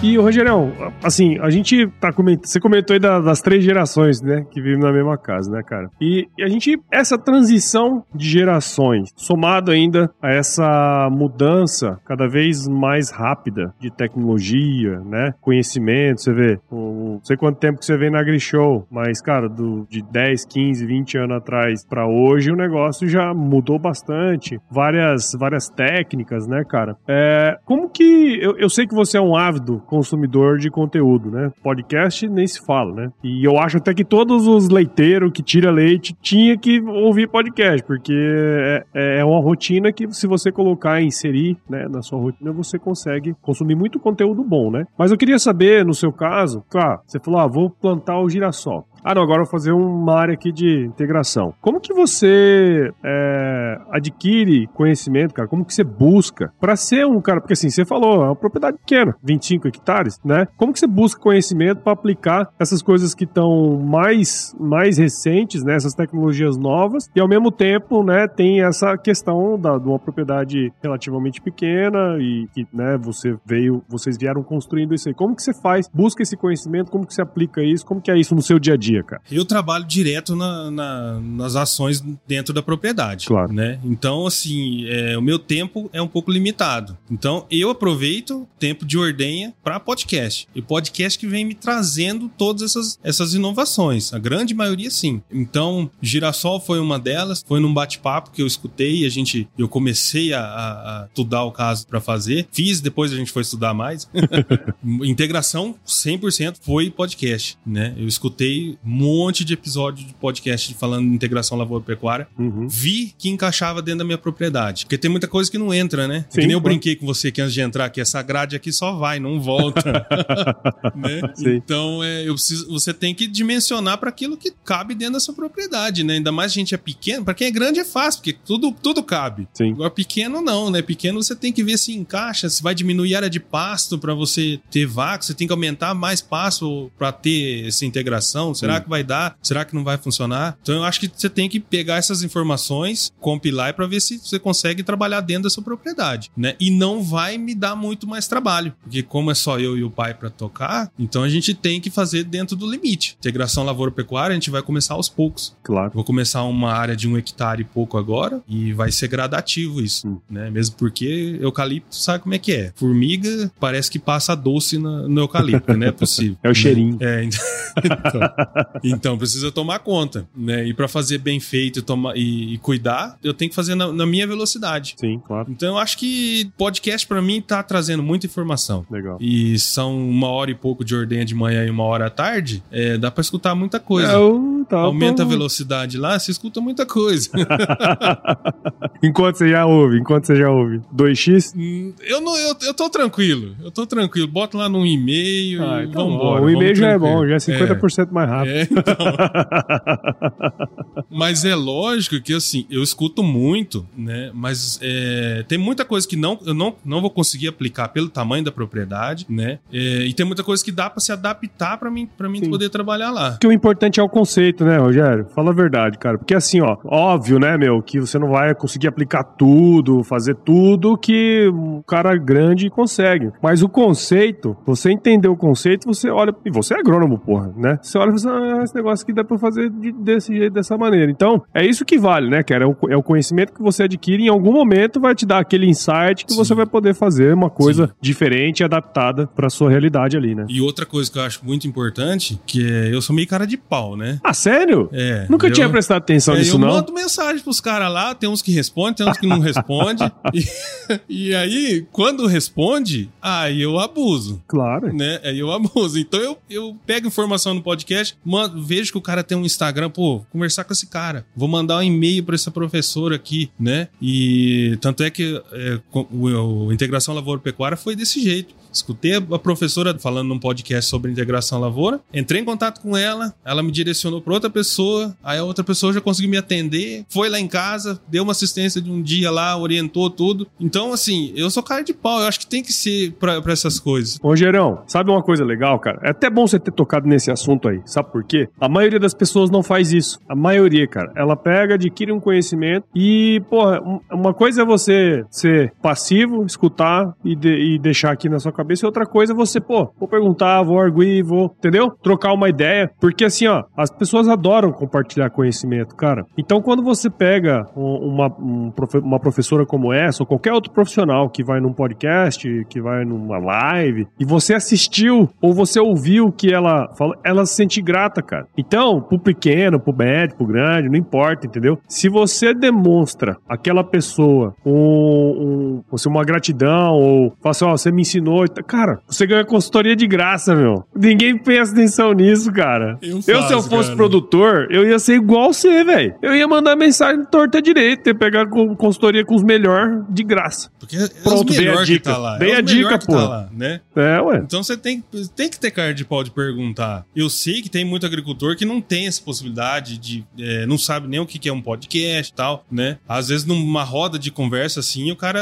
E, Rogerão, assim, a gente tá comentando. Você comentou aí das três gerações, né? Que vivem na mesma casa, né, cara? E, a gente. Essa transição de gerações, somado ainda a essa mudança cada vez mais rápida de tecnologia, né? Conhecimento, você vê. Não sei quanto tempo que você vê na AgriShow, mas, cara, do, de 10, 15, 20 anos atrás para hoje, o negócio já mudou bastante. Várias, várias técnicas, né, cara? É, como que. Eu, eu sei que você é um ávido consumidor de conteúdo, né? Podcast nem se fala, né? E eu acho até que todos os leiteiros que tira leite tinha que ouvir podcast, porque é, é, é uma rotina que se você colocar e inserir, né, na sua rotina, você consegue consumir muito conteúdo bom, né? Mas eu queria saber, no seu caso, claro, você falou, ah, vou plantar o girassol. Ah, não, agora vou fazer uma área aqui de integração. Como que você é, adquire conhecimento, cara? Como que você busca para ser um cara? Porque assim, você falou, é uma propriedade pequena, 25 hectares, né? Como que você busca conhecimento para aplicar essas coisas que estão mais, mais recentes, né? Essas tecnologias novas e ao mesmo tempo, né? Tem essa questão da, de uma propriedade relativamente pequena e que, né? Você veio, vocês vieram construindo isso aí. Como que você faz? Busca esse conhecimento? Como que você aplica isso? Como que é isso no seu dia a dia? Dia, cara? Eu trabalho direto na, na, nas ações dentro da propriedade. Claro. Né? Então, assim, é, o meu tempo é um pouco limitado. Então, eu aproveito o tempo de ordenha para podcast. E podcast que vem me trazendo todas essas, essas inovações. A grande maioria, sim. Então, Girassol foi uma delas. Foi num bate-papo que eu escutei e a gente, eu comecei a, a, a estudar o caso para fazer. Fiz, depois a gente foi estudar mais. Integração 100% foi podcast, né? Eu escutei monte de episódio de podcast falando de integração lavoura-pecuária. Uhum. Vi que encaixava dentro da minha propriedade. Porque tem muita coisa que não entra, né? Sim, que nem eu brinquei com você que antes de entrar aqui, essa grade aqui só vai, não volta. né? Então, é, eu preciso, você tem que dimensionar para aquilo que cabe dentro da sua propriedade, né? Ainda mais a gente é pequeno. Para quem é grande é fácil, porque tudo, tudo cabe. Sim. Agora, pequeno não, né? Pequeno você tem que ver se encaixa, se vai diminuir a área de pasto para você ter vácuo, você tem que aumentar mais pasto para ter essa integração. Será Será que vai dar? Será que não vai funcionar? Então eu acho que você tem que pegar essas informações, compilar para ver se você consegue trabalhar dentro da sua propriedade, né? E não vai me dar muito mais trabalho, porque como é só eu e o pai para tocar, então a gente tem que fazer dentro do limite. Integração lavoura-pecuária, a gente vai começar aos poucos. Claro. Vou começar uma área de um hectare e pouco agora e vai ser gradativo isso, hum. né? Mesmo porque eucalipto sabe como é que é. Formiga parece que passa doce no, no eucalipto, né? É possível. É o cheirinho. É, então. então precisa tomar conta, né? E para fazer bem feito tomar, e, e, cuidar, eu tenho que fazer na, na, minha velocidade. Sim, claro. Então eu acho que podcast para mim tá trazendo muita informação. Legal. E são uma hora e pouco de ordenha de manhã e uma hora à tarde, é, dá para escutar muita coisa. Eu, tá Aumenta a velocidade lá, você escuta muita coisa. enquanto você já ouve, enquanto você já ouve. 2x? Hum, eu, não, eu, eu tô tranquilo, eu tô tranquilo. Bota lá num e-mail ah, e então vambora. O e-mail já é bom, já é 50% é. mais rápido. É, então. mas é lógico que, assim, eu escuto muito, né? Mas é, tem muita coisa que não, eu não, não vou conseguir aplicar pelo tamanho da propriedade, né? É, e tem muita coisa que dá para se adaptar para mim, para mim poder trabalhar lá. Porque o importante é o conceito, né, Rogério? Fala a verdade, cara. Porque assim, ó, óbvio, né, meu, que você não vai conseguir aplicar tudo, fazer tudo que um cara grande consegue. Mas o conceito, você entender o conceito, você olha. E você é agrônomo, porra, né? Você olha e fala, ah, esse negócio que dá para fazer de, desse jeito, dessa maneira. Então, é isso que vale, né, cara? É o, é o conhecimento que você adquire em algum momento vai te dar aquele insight que Sim. você vai poder fazer uma coisa Sim. diferente adaptada para sua realidade ali, né? E outra coisa que eu acho muito importante, que é eu sou meio cara de pau, né? Ah, sério? É. Nunca eu, tinha prestado atenção é, nisso, eu não? Eu mando mensagem pros caras lá, tem uns que respondem, tem uns que não respondem. e, e, aí, quando responde, aí eu abuso. Claro. Né? Aí eu abuso. Então eu, eu pego informação no podcast, mando, vejo que o cara tem um Instagram, pô, conversar com esse cara. Vou mandar um e-mail para essa professora aqui, né? E tanto é que é, o, o Integração Lavoura Pecuária foi desse jeito. Escutei a professora falando num podcast sobre integração lavoura, entrei em contato com ela, ela me direcionou para outra pessoa, aí a outra pessoa já conseguiu me atender, foi lá em casa, deu uma assistência de um dia lá, orientou tudo. Então, assim, eu sou cara de pau, eu acho que tem que ser para essas coisas. Ô, Gerão, sabe uma coisa legal, cara? É até bom você ter tocado nesse assunto aí, sabe por quê? A maioria das pessoas não faz isso. A maioria, cara, ela pega, adquire um conhecimento e, porra, uma coisa é você ser passivo, escutar e, de, e deixar aqui na sua cabeça, e outra coisa você, pô, vou perguntar, vou arguir, vou, entendeu? Trocar uma ideia. Porque assim, ó, as pessoas adoram compartilhar conhecimento, cara. Então, quando você pega uma, um, uma professora como essa, ou qualquer outro profissional que vai num podcast, que vai numa live, e você assistiu ou você ouviu o que ela falou, ela se sente grata, cara. Então, pro pequeno, pro médio, pro grande, não importa, entendeu? Se você demonstra aquela pessoa um, um, uma gratidão, ou fala assim, ó, oh, você me ensinou, cara, você ganha consultoria de graça, meu. Ninguém presta atenção nisso, cara. Eu, faço, eu se eu fosse cara. produtor, eu ia ser igual você, velho. Eu ia mandar mensagem torta direita, ia pegar consultoria com os melhores de graça. Porque é Pronto, dei a dica. Tá lá. Dei é a dica, pô. Tá lá, né? É, ué. Então você tem, tem que ter cara de pau de perguntar. Eu sei que tem muito agricultor que não tem essa possibilidade de. É, não sabe nem o que é um podcast e tal, né? Às vezes numa roda de conversa assim, o cara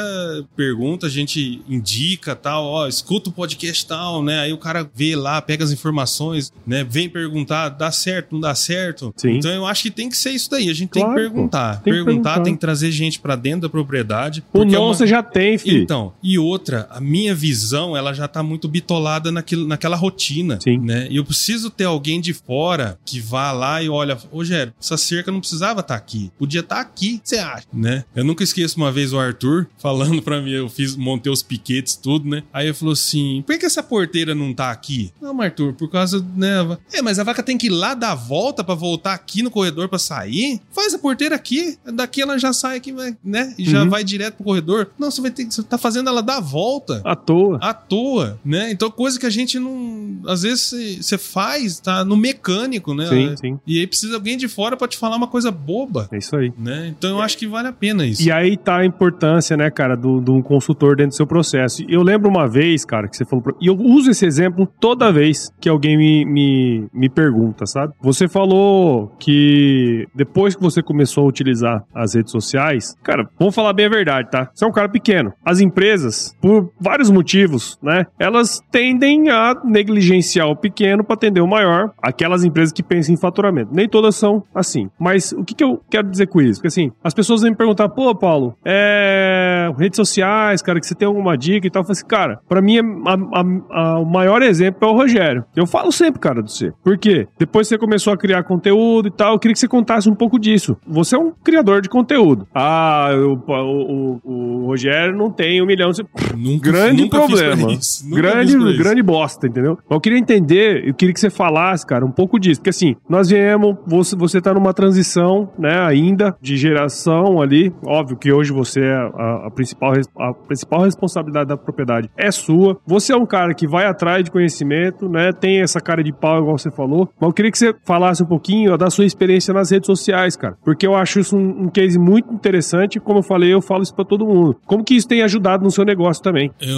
pergunta, a gente indica tal, ó, escuta o podcast tal, né? Aí o cara vê lá, pega as informações, né? Vem perguntar, dá certo, não dá certo. Sim. Então eu acho que tem que ser isso daí. A gente claro, tem que perguntar. Tem perguntar, perguntar, tem que trazer gente para dentro da propriedade. O não é uma... você já tem, filho. Então, e outra, a minha visão, ela já tá muito bitolada naquilo, naquela rotina, Sim. né? E eu preciso ter alguém de fora que vá lá e olha, ô Gero, essa cerca não precisava estar tá aqui. Podia estar tá aqui, você acha, né? Eu nunca esqueço uma vez o Arthur falando para mim, eu fiz, montei os piquetes, tudo, né? Aí ele falou assim: por que essa porteira não tá aqui? Não, Arthur, por causa, né? É, mas a vaca tem que ir lá dar a volta para voltar aqui no corredor para sair? Faz a porteira aqui. Daqui ela já sai aqui, né? E já uhum. vai direto pro corredor. Não, você vai ter que. Você tá fazendo ela dar a volta. À toa. À toa, né? Então, coisa que a gente não. Às vezes você faz, tá no mecânico, né? Sim, sim. E aí precisa alguém de fora para te falar uma coisa boba. É isso aí. Né? Então eu acho que vale a pena isso. E aí tá a importância, né, cara, do, do um consultor dentro do seu processo. Eu lembro uma vez, cara, que você falou. E eu uso esse exemplo toda vez que alguém me, me, me pergunta, sabe? Você falou que depois que você começou a utilizar as redes sociais, cara, vamos falar bem a verdade, tá? Você é um cara pequeno. As empresas, por vários motivos, né, elas tendem a negligenciar o pequeno para atender o maior. Aquelas empresas que pensam em faturamento. Nem todas são assim. Mas o que, que eu quero dizer com isso? Porque assim, as pessoas vêm me perguntar, pô, Paulo, é. redes sociais, cara, que você tem alguma dica e tal. Eu falei assim, cara, pra mim a, a, a, o maior exemplo é o Rogério. Eu falo sempre, cara, do você. Por quê? Depois que você começou a criar conteúdo e tal, eu queria que você contasse um pouco disso. Você é um criador de conteúdo. Ah, eu, o, o, o Rogério não tem um milhão de. Nunca, grande nunca problema. Grande, grande bosta, entendeu? Eu queria entender, eu queria que você falasse, cara, um pouco disso. Porque assim, nós viemos, você, você tá numa transição, né, ainda, de geração ali. Óbvio que hoje você é a, a principal, a principal responsabilidade da propriedade é sua. Você é um cara que vai atrás de conhecimento, né? Tem essa cara de pau, igual você falou. Mas eu queria que você falasse um pouquinho da sua experiência nas redes sociais, cara. Porque eu acho isso um, um case muito interessante. Como eu falei, eu falo isso pra todo mundo. Como que isso tem ajudado no seu negócio também? Eu,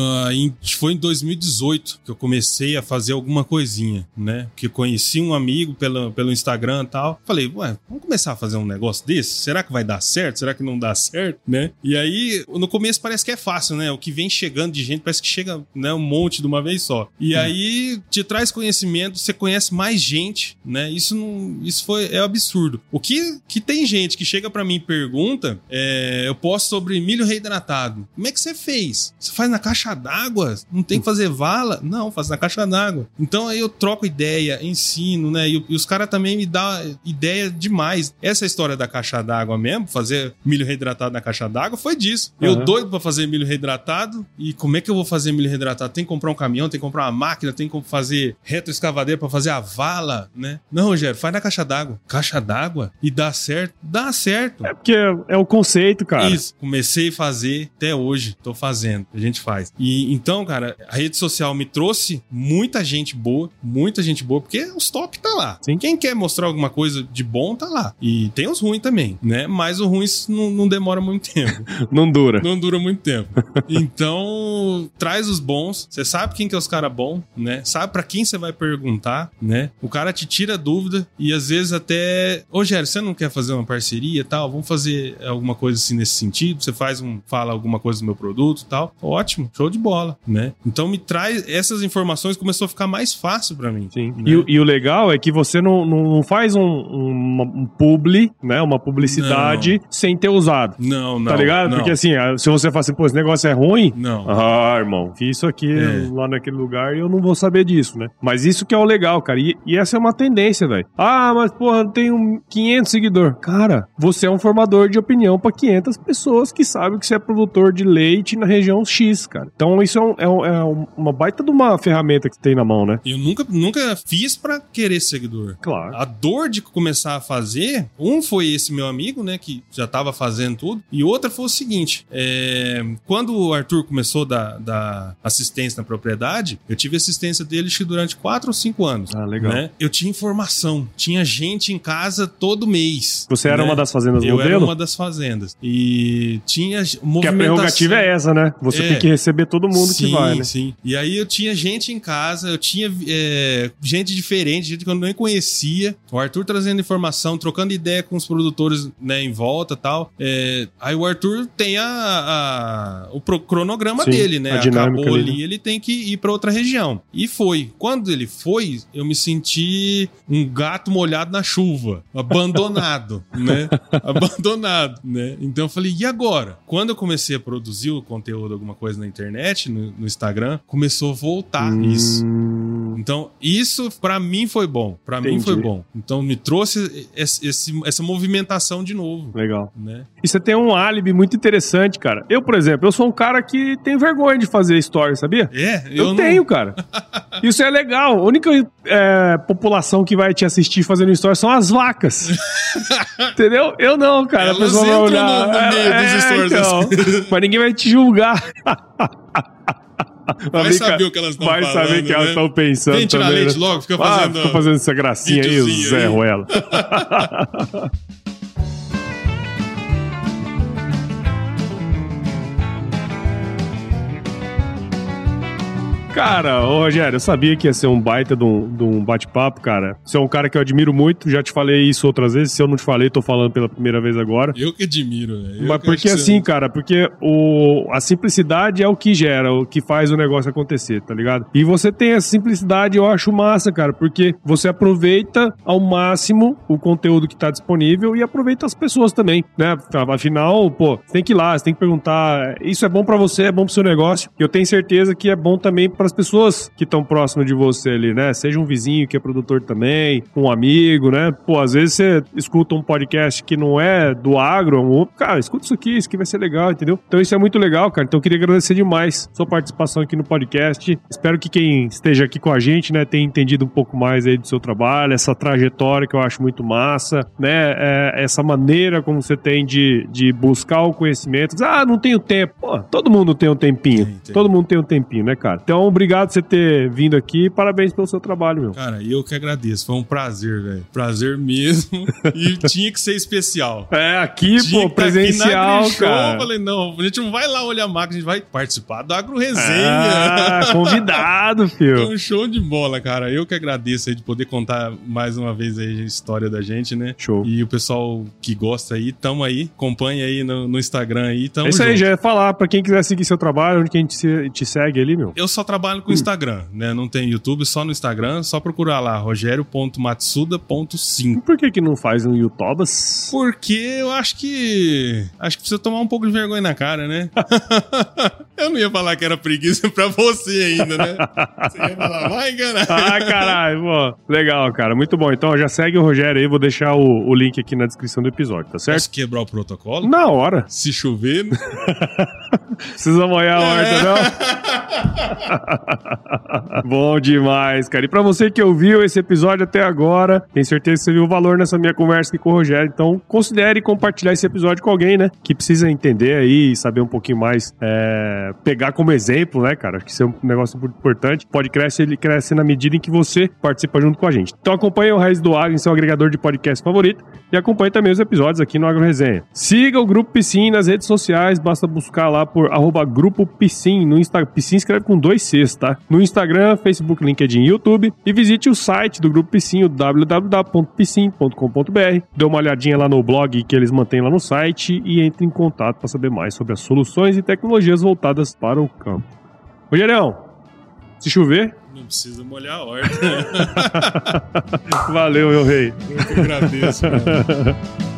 foi em 2018 que eu comecei a fazer alguma coisinha, né? Que conheci um amigo pelo, pelo Instagram e tal. Falei, ué, vamos começar a fazer um negócio desse? Será que vai dar certo? Será que não dá certo, né? E aí, no começo parece que é fácil, né? O que vem chegando de gente parece que chega né, um monte de uma vez só. E hum. aí te traz conhecimento, você conhece mais gente, né? Isso não, isso foi é absurdo. O que que tem gente que chega para mim e pergunta, é, eu posto sobre milho reidratado. Como é que você fez? Você faz na caixa d'água? Não tem que fazer vala? Não, faz na caixa d'água. Então aí eu troco ideia, ensino, né? E, e os caras também me dão ideia demais. Essa história da caixa d'água mesmo, fazer milho reidratado na caixa d'água, foi disso. Uhum. Eu doido para fazer milho reidratado e como é que eu vou fazer milho reidratado? Tem que comprar um caminhão, tem que comprar uma máquina, tem que fazer reto escavadeira para fazer a vala, né? Não, Rogério, faz na caixa d'água. Caixa d'água e dá certo? Dá certo. É porque é o conceito, cara. Isso. Comecei a fazer até hoje, tô fazendo. A gente faz. E então, cara, a rede social me trouxe muita gente boa, muita gente boa, porque os top tá lá. Sim. Quem quer mostrar alguma coisa de bom tá lá. E tem os ruins também, né? Mas o ruim não, não demora muito tempo. não dura. Não dura muito tempo. então, traz os bons. Você sabe quem que é os caras bons, né? Sabe para quem você vai perguntar, né? O cara te tira dúvida e às vezes até, ô Gério, você não quer fazer uma parceria tal? Vamos fazer alguma coisa assim nesse sentido? Você faz um, fala alguma coisa do meu produto tal? Ótimo, show de bola, né? Então me traz essas informações começou a ficar mais fácil para mim. Sim. Né? E, e, o legal é que você não, não faz um, um, um publi, né? Uma publicidade não. sem ter usado. Não, não. Tá ligado? Não. Porque assim, se você fala assim, pô, esse negócio é ruim. Não. Ah, irmão, isso aqui é. lá naquele lugar e eu não vou saber disso, né? Mas isso que é o legal, cara. E, e essa é uma tendência, velho. Ah, mas porra, eu tenho 500 seguidores. Cara, você é um formador de opinião para 500 pessoas que sabem que você é produtor de leite na região X, cara. Então isso é, um, é, um, é uma baita de uma ferramenta que tem na mão, né? Eu nunca, nunca fiz para querer seguidor. Claro. A dor de começar a fazer, um foi esse meu amigo, né, que já tava fazendo tudo, e outra foi o seguinte, é, quando o Arthur começou da, da assistência na propriedade, eu tive assistência dele durante quatro ou cinco anos. Ah, legal. Né? Eu tinha informação, tinha gente em casa todo mês. Você era né? uma das fazendas Eu modelo? era uma das fazendas. E tinha movimentação. Que a prerrogativa é essa, né? Você É. tem que receber todo mundo sim, que vai, né? Sim, E aí eu tinha gente em casa, eu tinha é, gente diferente, gente que eu nem conhecia. O Arthur trazendo informação, trocando ideia com os produtores né, em volta e tal. É, aí o Arthur tem a, a- o cronograma Sim, dele, né? a dinâmica Acabou ali, ali, ele tem que ir para outra região. E foi. Quando ele foi, eu me senti um gato molhado na chuva, abandonado, né? Abandonado, né? Então eu falei, e agora? Quando eu comecei a produzir o conteúdo, alguma coisa na internet, no, no Instagram, começou a voltar isso. Então, isso pra mim foi bom. Pra mim foi bom. Então, me trouxe esse- esse- essa movimentação de novo. legal. Né? E você tem um álibi muito interessante, cara. Eu, por exemplo, eu sou um cara que tem vergonha de fazer story, sabia? É, Eu, eu, não- tenho, cara. Isso é legal. A única é, população que vai te assistir fazendo story são as vacas. Entendeu? Eu não, cara. Elas a pessoa vai olhar. no- no meio dos stories, então. Mas ninguém vai te julgar. Vai saber o que elas estão Vai falando, saber o que né? elas estão pensando. Vem tirar também, leite né? logo, fica Ah, fazendo. fica fazendo essa gracinha aí, Zé. Ruela. Cara, ô Rogério, eu sabia que ia ser um baita de um, um bate-papo, cara. Você é um cara que eu admiro muito, já te falei isso outras vezes. Se eu não te falei, tô falando pela primeira vez agora. Eu que admiro, né? Eu Mas que porque assim, cara, porque o, a simplicidade é o que gera, o que faz o negócio acontecer, tá ligado? E você tem essa simplicidade, eu acho massa, cara, porque você aproveita ao máximo o conteúdo que tá disponível e aproveita as pessoas também, né? Afinal, pô, você tem que ir lá, você tem que perguntar, isso é bom pra você, é bom pro seu negócio. E eu tenho certeza que é bom também para as pessoas que estão próximas de você ali, né? Seja um vizinho que é produtor também, um amigo, né? Pô, às vezes você escuta um podcast que não é do agro, um outro, cara, escuta isso aqui, isso aqui vai ser legal, entendeu? Então isso é muito legal, cara. Então eu queria agradecer demais sua participação aqui no podcast. Espero que quem esteja aqui com a gente, né, tenha entendido um pouco mais aí do seu trabalho, essa trajetória que eu acho muito massa, né? É, essa maneira como você tem de, de buscar o conhecimento. Ah, não tenho tempo. Pô, todo mundo tem um tempinho. Tem, tem. Todo mundo tem um tempinho, né, cara? Então, obrigado por você ter vindo aqui. Parabéns pelo seu trabalho, meu. Cara, eu que agradeço. Foi um prazer, velho. Prazer mesmo. e tinha que ser especial. É, aqui, Tinha pô, tá aqui presencial, Eu cara. falei, não, a gente não vai lá olhar a máquina, a gente vai participar do Agro Resenha. Ah, convidado, Foi filho. um show de bola, cara. Eu que agradeço aí de poder contar mais uma vez aí a história da gente, né? Show. E o pessoal que gosta aí, tamo aí. Acompanha aí no, no Instagram aí, tamo É isso aí, junto. já ia falar pra quem quiser seguir seu trabalho, onde que a gente se- te segue ali, meu. Eu só trabalho com Instagram, né? Não tem YouTube, só no Instagram. Só procurar lá, rogério.matsuda.5. Por que que não faz um YouTubas? Porque eu acho que. Acho que precisa tomar um pouco de vergonha na cara, né? eu não ia falar que era preguiça pra você ainda, né? Você ia falar, vai enganar. Ah, caralho, pô. Legal, cara. Muito bom. Então, já segue o Rogério aí. Vou deixar o, o link aqui na descrição do episódio, tá certo? Posso quebrar o protocolo? Na hora. Se chover. Precisa molhar a horta, não? Bom demais, cara. E pra você que ouviu esse episódio até agora, tenho certeza que você viu o valor nessa minha conversa aqui com o Rogério. Então, considere compartilhar esse episódio com alguém, né? Que precisa entender aí, saber um pouquinho mais, é, pegar como exemplo, né, cara? Acho que isso é um negócio muito importante. O podcast, ele cresce na medida em que você participa junto com a gente. Então, acompanhe o Raiz do Agro em seu agregador de podcast favorito e acompanhe também os episódios aqui no Agro Resenha. Siga o Grupo Piscin nas redes sociais, basta buscar lá por arroba Grupo Piscin no Instagram. Piscin escreve com dois Cs, tá? No Instagram, Facebook, LinkedIn e YouTube. E visite o site do Grupo Piscin, o www.piscin.com.br. Dê uma olhadinha lá no blog que eles mantêm lá no site e entre em contato para saber mais sobre as soluções e tecnologias voltadas para o campo. Rogerião, se chover, Não precisa molhar a horta. valeu, meu rei. Eu que agradeço, cara.